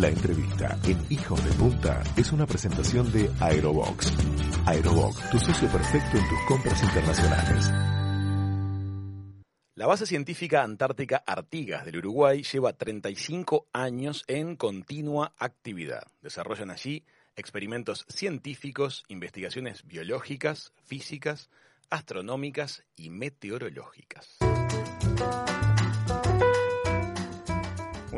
La entrevista en Hijos de Punta es una presentación de Aerobox. Aerobox, tu socio perfecto en tus compras internacionales. La base científica antártica Artigas del Uruguay lleva 35 años en continua actividad. Desarrollan allí experimentos científicos, investigaciones biológicas, físicas, astronómicas y meteorológicas.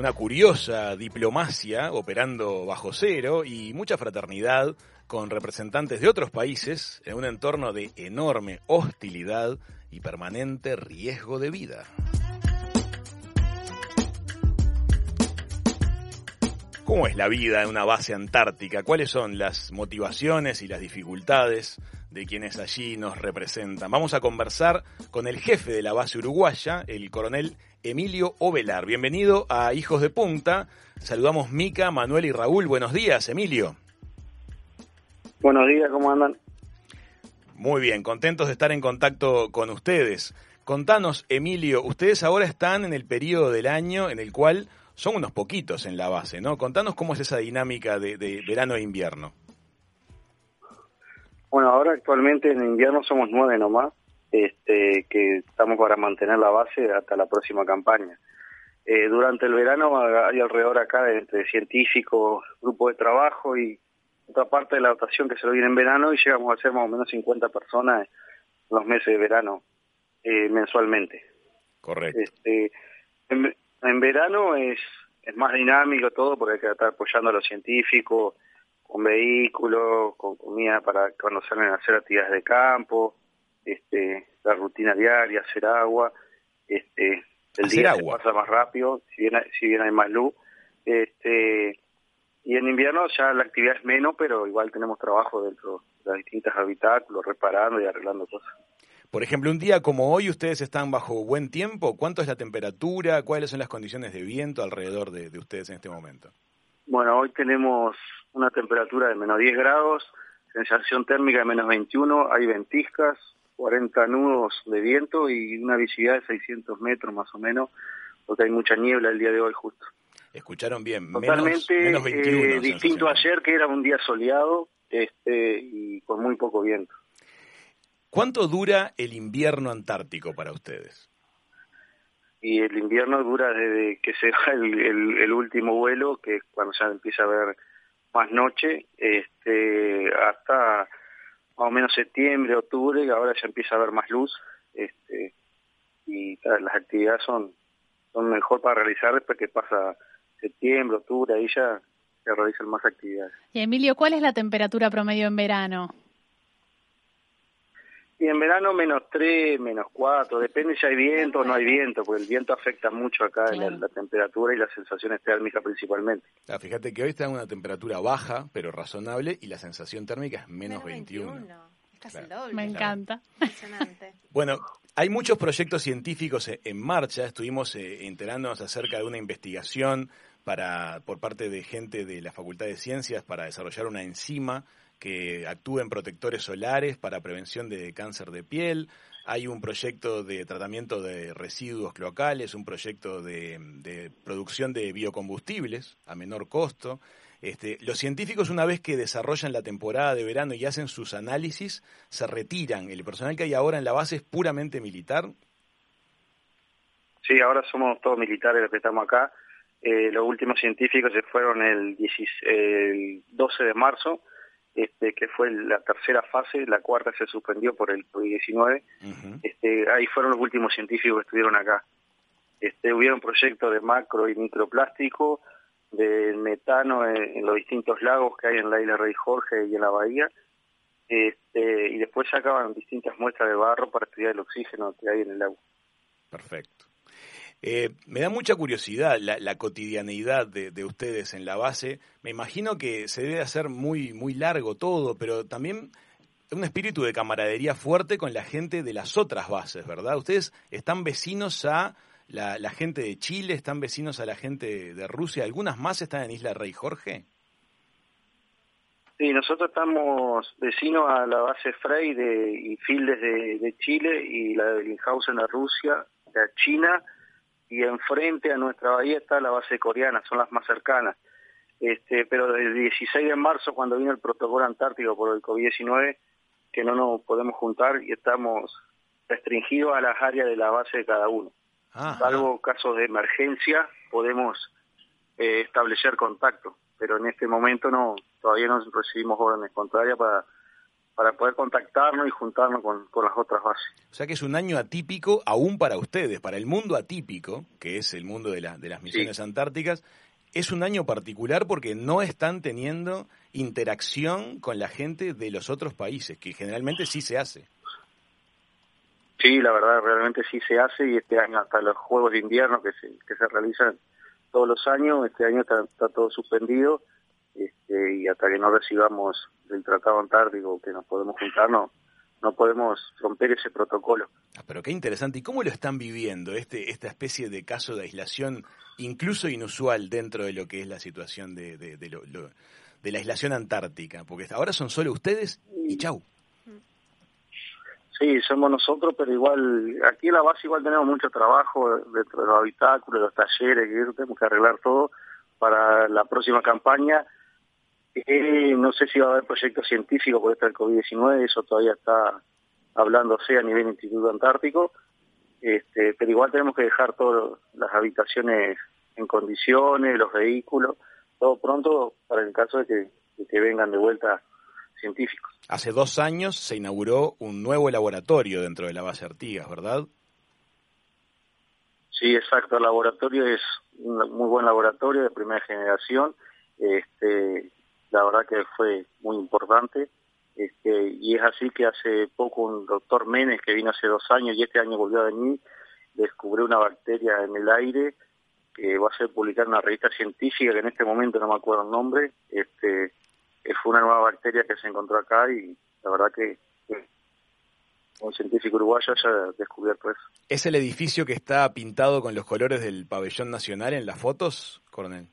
Una curiosa diplomacia operando bajo cero y mucha fraternidad con representantes de otros países en un entorno de enorme hostilidad y permanente riesgo de vida. ¿Cómo es la vida en una base antártica? ¿Cuáles son las motivaciones y las dificultades de quienes allí nos representan? Vamos a conversar con el jefe de la base uruguaya, el coronel Emilio Ovelar. Bienvenido a Hijos de Punta. Saludamos Mica, Manuel y Raúl. Buenos días, Emilio. Buenos días, ¿cómo andan? Muy bien, contentos de estar en contacto con ustedes. Contanos, Emilio, ustedes ahora están en el periodo del año en el cual son unos poquitos en la base, ¿no? Contanos cómo es esa dinámica de, de verano e invierno. Bueno, ahora actualmente en invierno somos nueve nomás este, que estamos para mantener la base hasta la próxima campaña. Eh, durante el verano hay alrededor acá de, entre científicos, grupos de trabajo y otra parte de la dotación que se lo viene en verano y llegamos a ser más o menos 50 personas en los meses de verano eh, mensualmente. Correcto. Este, en, verano es, es más dinámico todo porque hay que estar apoyando a los científicos con vehículos, con comida para cuando salen a hacer actividades de campo, este, la rutina diaria, hacer agua, este, el día se pasa más rápido, si bien, hay, si bien hay más luz, este, y en invierno ya la actividad es menos, pero igual tenemos trabajo dentro de las distintas habitáculos, reparando y arreglando cosas. Por ejemplo, un día como hoy, ustedes están bajo buen tiempo. ¿Cuánto es la temperatura? ¿Cuáles son las condiciones de viento alrededor de, de ustedes en este momento? Bueno, hoy tenemos una temperatura de menos 10 grados, sensación térmica de menos 21, hay ventiscas, 40 nudos de viento y una visibilidad de 600 metros más o menos, porque hay mucha niebla el día de hoy justo. Escucharon bien, totalmente menos, 21, eh, distinto ayer que era un día soleado este y con muy poco viento. ¿Cuánto dura el invierno antártico para ustedes? Y el invierno dura desde que se va el, el, último vuelo, que es cuando ya empieza a haber más noche, este, hasta más o menos septiembre, octubre, ahora ya empieza a haber más luz, este, y las actividades son, son mejor para realizar después que pasa septiembre, octubre, ahí ya se realizan más actividades. Y Emilio, ¿cuál es la temperatura promedio en verano? Y en verano menos 3, menos 4, depende si hay viento o no hay viento, porque el viento afecta mucho acá en la, temperatura y las sensaciones térmicas principalmente. fíjate que hoy está en una temperatura baja, pero razonable, y la sensación térmica es menos, 21. Me encanta. bueno, hay muchos proyectos científicos e, en marcha, estuvimos eh, enterándonos acerca de una investigación para por parte de gente de la Facultad de Ciencias para desarrollar una enzima que actúen protectores solares para prevención de cáncer de piel. Hay un proyecto de tratamiento de residuos cloacales, un proyecto de, producción de biocombustibles a menor costo. Este, los científicos, una vez que desarrollan la temporada de verano y hacen sus análisis, se retiran. ¿El personal que hay ahora en la base es puramente militar? Sí, ahora somos todos militares los que estamos acá. Eh, los últimos científicos se fueron el, el 12 de marzo este, que fue la tercera fase, la cuarta se suspendió por el COVID-19. este, ahí fueron los últimos científicos que estuvieron acá. Este, hubieron proyectos de macro y microplástico, de metano en, los distintos lagos que hay en la isla Rey Jorge y en la bahía. Este, y después sacaban distintas muestras de barro para estudiar el oxígeno que hay en el agua. Perfecto. Eh, me da mucha curiosidad la, cotidianeidad de, ustedes en la base. Me imagino que se debe hacer muy, muy largo todo, pero también un espíritu de camaradería fuerte con la gente de las otras bases, ¿verdad? Ustedes están vecinos a la, gente de Chile, están vecinos a la gente de Rusia, ¿algunas más están en Isla Rey Jorge? Sí, nosotros estamos vecinos a la base Frey de, y Fields de, de Chile y la de Linhausen de Rusia, de China y enfrente a nuestra bahía está la base coreana, son las más cercanas. Este, pero el 16 de marzo, cuando vino el protocolo antártico por el COVID-19, que no nos podemos juntar y estamos restringidos a las áreas de la base de cada uno. Salvo casos de emergencia, podemos eh, establecer contacto, pero en este momento no todavía no recibimos órdenes contrarias para para poder contactarnos y juntarnos con, las otras bases. O sea que es un año atípico aún para ustedes, para el mundo atípico, que es el mundo de, de las misiones antárticas, es un año particular porque no están teniendo interacción con la gente de los otros países, que generalmente sí se hace. Sí, la verdad, realmente sí se hace y este año hasta los Juegos de Invierno que se, que se realizan todos los años, este año está, todo suspendido este, y hasta que no recibamos el Tratado Antártico que nos podemos juntar, no, no podemos romper ese protocolo. Ah, pero qué interesante. ¿Y cómo lo están viviendo, este, esta especie de caso de aislación, incluso inusual dentro de lo que es la situación de, de, de, de la aislación antártica? Porque ahora son solo ustedes y chau. Sí, somos nosotros, pero igual, aquí en la base igual tenemos mucho trabajo dentro de los habitáculos, los talleres, que tenemos que arreglar todo para la próxima campaña. Eh, no sé si va a haber proyectos científicos por esto del COVID-19, eso todavía está hablándose a nivel Instituto Antártico, este, pero igual tenemos que dejar todas las habitaciones en condiciones, los vehículos, todo pronto para el caso de que, de que vengan de vuelta científicos. Hace dos años se inauguró un nuevo laboratorio dentro de la base Artigas, ¿verdad? Sí, exacto. El laboratorio es un muy buen laboratorio de primera generación. Este, la verdad que fue muy importante. Este, y es así que hace poco un doctor Menes, que vino hace dos años y este año volvió a venir, descubrió una bacteria en el aire que va a ser publicar en una revista científica que en este momento no me acuerdo el nombre, este, fue una nueva bacteria que se encontró acá y la verdad que, un científico uruguayo haya descubierto eso. ¿Es el edificio que está pintado con los colores del pabellón nacional en las fotos, coronel?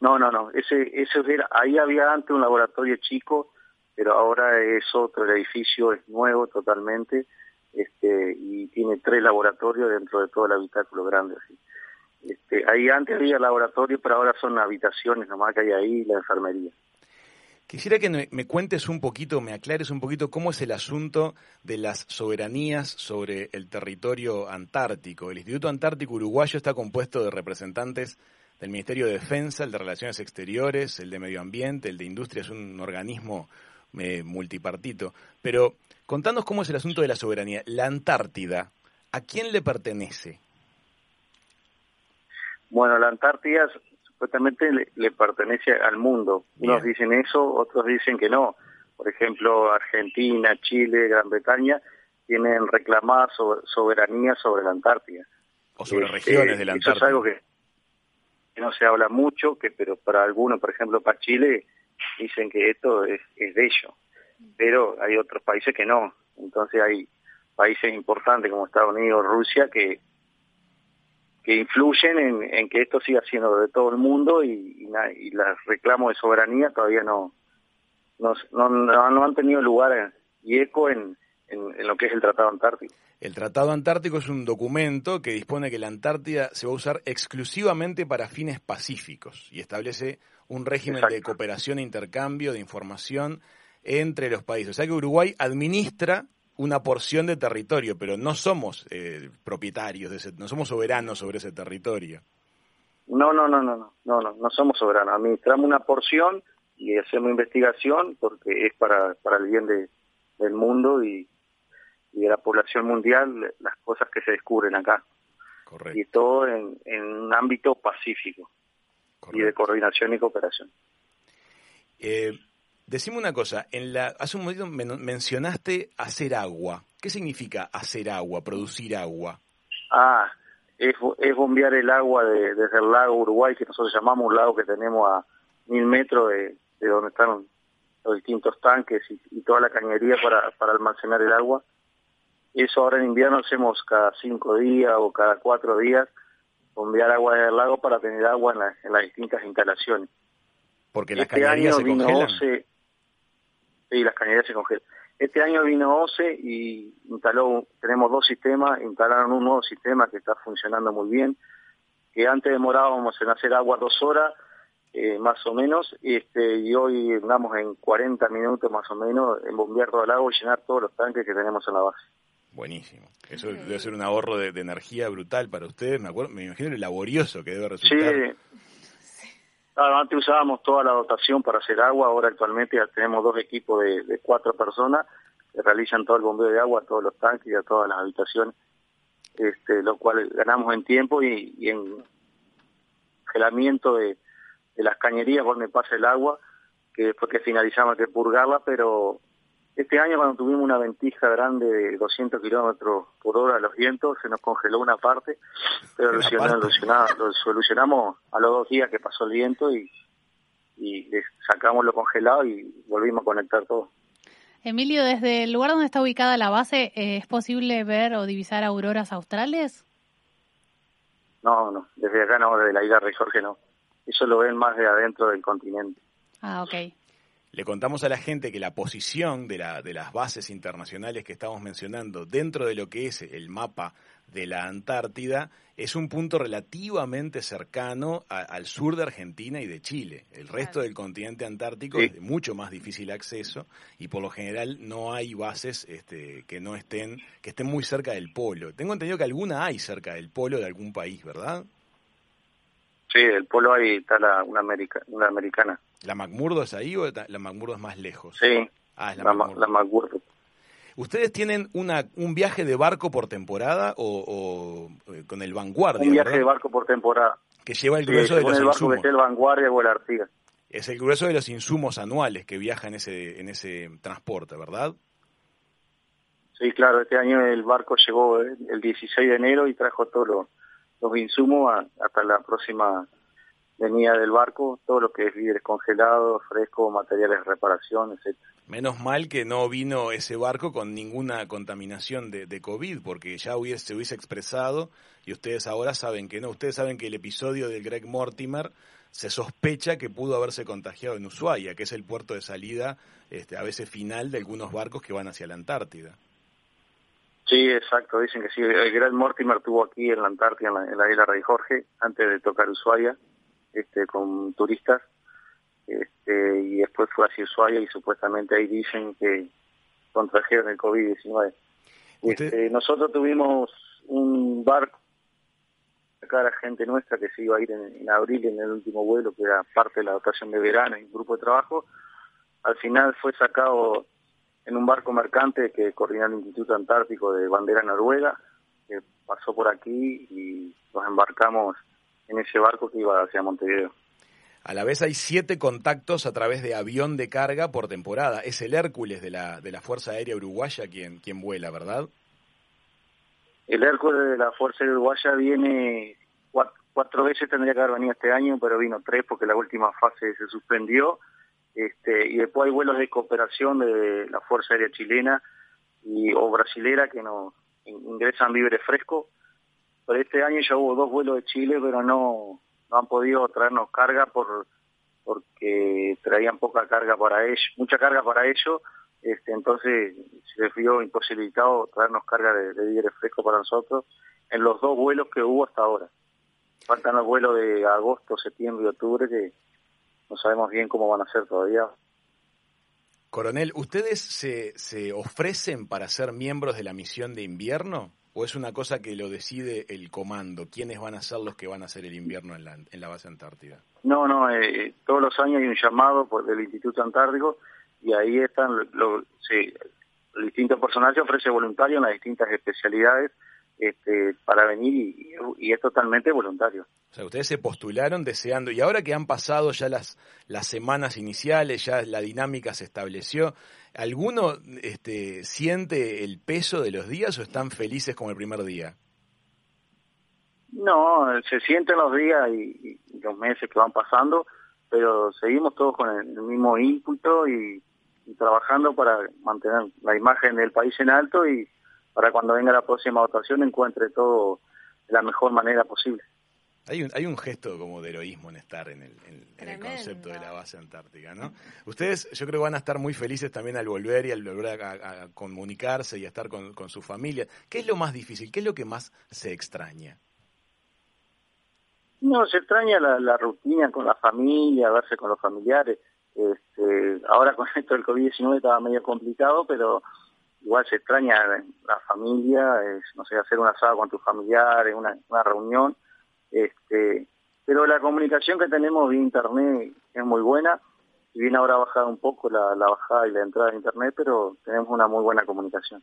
No, no, no. Ese, ese era, ahí había antes un laboratorio chico, pero ahora es otro. El edificio es nuevo totalmente este, y tiene tres laboratorios dentro de todo el habitáculo grande. Así. Este, ahí antes había laboratorio, pero ahora son habitaciones nomás que hay ahí la enfermería. Quisiera que me cuentes un poquito, me aclares un poquito cómo es el asunto de las soberanías sobre el territorio antártico. El Instituto Antártico Uruguayo está compuesto de representantes del Ministerio de Defensa, el de Relaciones Exteriores, el de Medio Ambiente, el de Industria, es un organismo eh, multipartito. Pero contanos cómo es el asunto de la soberanía. La Antártida, ¿a quién le pertenece? Bueno, la Antártida supuestamente le, pertenece al mundo. Unos dicen eso, otros dicen que no. Por ejemplo, Argentina, Chile, Gran Bretaña tienen reclamada soberanía sobre la Antártida. O sobre este, regiones de la Antártida. Eso es algo que, no se habla mucho, que pero para algunos, por ejemplo, para Chile, dicen que esto es, es de ellos. Pero hay otros países que no. Entonces hay países importantes como Estados Unidos, Rusia, que que influyen en, que esto siga siendo de todo el mundo y, y, los reclamos de soberanía todavía no, no, no, han tenido lugar y eco en, en, lo que es el Tratado Antártico. El Tratado Antártico es un documento que dispone que la Antártida se va a usar exclusivamente para fines pacíficos y establece un régimen de cooperación e intercambio de información entre los países. O sea que Uruguay administra una porción de territorio, pero no somos eh, propietarios de ese, no somos soberanos sobre ese territorio. No, no, no, no, no, no, no, no somos soberanos. Administramos una porción y hacemos investigación porque es para, para el bien de, del mundo y, de la población mundial las cosas que se descubren acá. Correcto. Y todo en, en un ámbito pacífico y de coordinación y cooperación. Eh, Decime una cosa, en la, hace un momento mencionaste hacer agua. ¿Qué significa hacer agua, producir agua? Ah, es, bombear el agua desde el lago Uruguay, que nosotros llamamos un lago que tenemos a mil metros de, donde están los distintos tanques y, toda la cañería para, para almacenar el agua. Eso ahora en invierno hacemos cada cinco días o cada cuatro días, bombear agua desde el lago para tener agua en, las distintas instalaciones. Porque las este cañerías se congelan y las cañerías se congelan. Este año vino OCE y instaló, tenemos dos sistemas, instalaron un nuevo sistema que está funcionando muy bien, que antes demorábamos en hacer agua dos horas eh, más o menos, este, y hoy andamos en 40 minutos más o menos en bombear todo el agua y llenar todos los tanques que tenemos en la base. Buenísimo. Eso debe ser un ahorro de, energía brutal para ustedes. Me acuerdo, me imagino lo laborioso que debe resultar. Sí. antes usábamos toda la dotación para hacer agua. Ahora actualmente ya tenemos dos equipos de, cuatro personas que realizan todo el bombeo de agua a todos los tanques y a todas las habitaciones. Este, lo cual ganamos en tiempo y, en gelamiento de, de las cañerías donde pasa el agua, que después que finalizamos que purgarla, pero este año cuando tuvimos una ventija grande de 200 kilómetros por hora a los vientos, se nos congeló una parte, pero lo, solucionamos, a los dos días que pasó el viento y, y sacamos lo congelado y volvimos a conectar todo. Emilio, desde el lugar donde está ubicada la base, eh, ¿es posible ver o divisar auroras australes? No, no, desde acá no, desde la isla Rey Jorge no. Eso lo ven más de adentro del continente. Ah, ok. Le contamos a la gente que la posición de, la, de las bases internacionales que estamos mencionando dentro de lo que es el mapa de la Antártida es un punto relativamente cercano al sur de Argentina y de Chile. El resto del continente antártico es de mucho más difícil acceso y por lo general no hay bases este, que no estén que estén muy cerca del polo. Tengo entendido que alguna hay cerca del polo de algún país, ¿verdad? Sí, el polo ahí está la, una, una americana. ¿La McMurdo es ahí o la McMurdo es más lejos? Sí, ah, es la, McMurdo. ¿Ustedes tienen una, un viaje de barco por temporada o, eh, con el Vanguardia? Un viaje de barco por temporada. Que lleva el grueso de los el barco Que el Vanguardia o el Artigas. Es el grueso de los insumos anuales que viaja en ese, en ese transporte, ¿verdad? Sí, claro, este año el barco llegó el 16 de enero y trajo todos los, los insumos hasta la próxima venía del barco, todo lo que es víveres congelados, frescos, materiales de reparación, etc. Menos mal que no vino ese barco con ninguna contaminación de, de COVID, porque ya hubiese, se hubiese expresado y ustedes ahora saben que no. Ustedes saben que el episodio del Greg Mortimer se sospecha que pudo haberse contagiado en Ushuaia, que es el puerto de salida, este, a veces final, de algunos barcos que van hacia la Antártida. Sí, exacto, dicen que sí. El Greg Mortimer estuvo aquí en la Antártida, en la, en la isla Rey Jorge, antes de tocar Ushuaia este, con turistas este, y después fue a Ushuaia y supuestamente ahí dicen que contrajeron el COVID-19. Este, nosotros tuvimos un barco acá la gente nuestra que se iba a ir en, abril en el último vuelo, que era parte de la dotación de verano y un grupo de trabajo. Al final fue sacado en un barco mercante que coordina el Instituto Antártico de Bandera Noruega, que pasó por aquí y nos embarcamos en ese barco que iba hacia Montevideo. A la vez hay siete contactos a través de avión de carga por temporada. Es el Hércules de la, de la Fuerza Aérea Uruguaya quien, quien vuela, ¿verdad? El Hércules de la Fuerza Aérea Uruguaya viene cuatro, veces, tendría que haber venido este año, pero vino tres porque la última fase se suspendió. Este, y después hay vuelos de cooperación de la Fuerza Aérea Chilena y, o brasilera que nos ingresan víveres frescos por este año ya hubo dos vuelos de Chile, pero no, no han podido traernos carga por porque traían poca carga para ellos, mucha carga para ellos, este, entonces se vio imposibilitado traernos carga de, de fresco para nosotros en los dos vuelos que hubo hasta ahora. Faltan los vuelos de agosto, septiembre y octubre que no sabemos bien cómo van a ser todavía. Coronel, ¿ustedes se, se ofrecen para ser miembros de la misión de invierno? ¿O es una cosa que lo decide el comando? ¿Quiénes van a ser los que van a hacer el invierno en la, en la base antártida? No, no, eh, todos los años hay un llamado por del Instituto Antártico y ahí están, lo, sí, el distinto personal ofrece voluntario en las distintas especialidades este, para venir y, es totalmente voluntario. O sea, ustedes se postularon deseando, y ahora que han pasado ya las, las semanas iniciales, ya la dinámica se estableció, ¿alguno este, siente el peso de los días o están felices como el primer día? No, se sienten los días y, los meses que van pasando, pero seguimos todos con el, mismo ímputo y trabajando para mantener la imagen del país en alto y para cuando venga la próxima votación encuentre todo de la mejor manera posible. Hay un, hay un gesto como de heroísmo en estar en el, concepto de la base antártica, ¿no? Ustedes yo creo que van a estar muy felices también al volver y al volver a, comunicarse y a estar con, con su familia. ¿Qué es lo más difícil? ¿Qué es lo que más se extraña? No, se extraña la, rutina con la familia, verse con los familiares. Este, ahora con esto del COVID-19 estaba medio complicado, pero igual se extraña la familia, es, no sé, hacer un asado con tus familiares, una, una reunión. Este, pero la comunicación que tenemos vía internet es muy buena. Si bien ahora ha bajado un poco la, la bajada y la entrada de internet, pero tenemos una muy buena comunicación.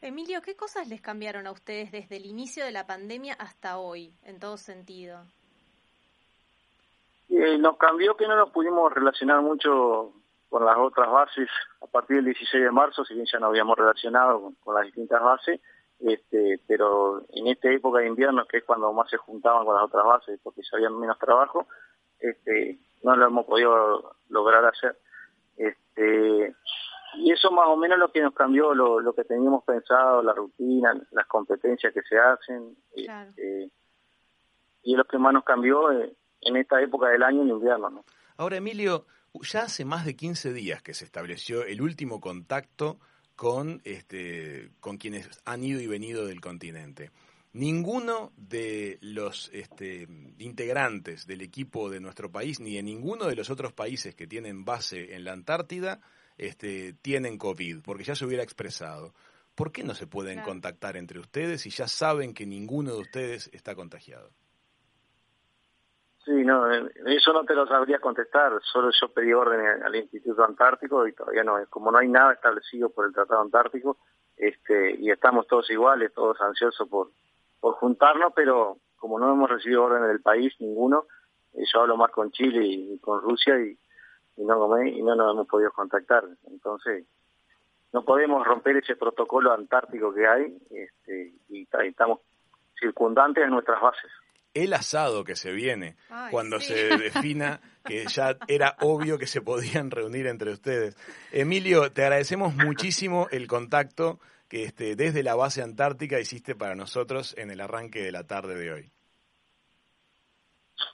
Emilio, ¿qué cosas les cambiaron a ustedes desde el inicio de la pandemia hasta hoy, en todo sentido? Eh, nos cambió que no nos pudimos relacionar mucho con las otras bases a partir del 16 de marzo, si bien ya nos habíamos relacionado con, las distintas bases, este, pero en esta época de invierno, que es cuando más se juntaban con las otras bases, porque ya había menos trabajo, este, no lo hemos podido lograr hacer. Este, y eso más o menos lo que nos cambió, lo, lo que teníamos pensado, la rutina, las competencias que se hacen, este, y es lo que más nos cambió eh, en esta época del año en invierno. ¿no? Ahora, Emilio, ya hace más de 15 días que se estableció el último contacto con, este, con quienes han ido y venido del continente. Ninguno de los este, integrantes del equipo de nuestro país, ni de ninguno de los otros países que tienen base en la Antártida, este, tienen COVID, porque ya se hubiera expresado. ¿Por qué no se pueden contactar entre ustedes si ya saben que ninguno de ustedes está contagiado? Sí, no, eh, eso no te lo sabría contestar. Solo yo pedí orden al Instituto Antártico y todavía no, como no hay nada establecido por el Tratado Antártico, este, y estamos todos iguales, todos ansiosos por, por juntarnos, pero como no hemos recibido órdenes del país, ninguno, eh, yo hablo más con Chile y, con Rusia y, y no y no nos hemos podido contactar. Entonces, no podemos romper ese protocolo antártico que hay este, y estamos circundantes de nuestras bases el asado que se viene cuando se defina que ya era obvio que se podían reunir entre ustedes. Emilio, te agradecemos muchísimo el contacto que este, desde la base antártica hiciste para nosotros en el arranque de la tarde de hoy.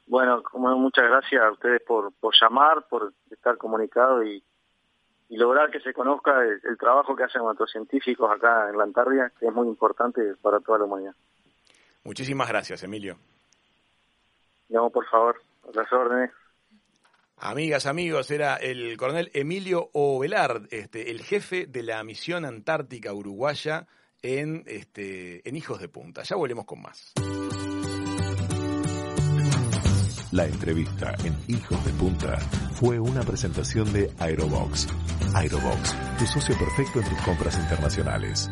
Bueno, como muchas gracias a ustedes por, por llamar, por estar comunicados y, lograr que se conozca el, trabajo que hacen nuestros científicos acá en la Antártida, que es muy importante para toda la humanidad. Muchísimas gracias, Emilio. No, por favor, las órdenes. Amigas, amigos, era el coronel Emilio Ovelar, este, el jefe de la misión antártica uruguaya en, este, en Hijos de Punta. Ya volvemos con más. La entrevista en Hijos de Punta fue una presentación de Aerobox. Aerobox, tu socio perfecto en tus compras internacionales.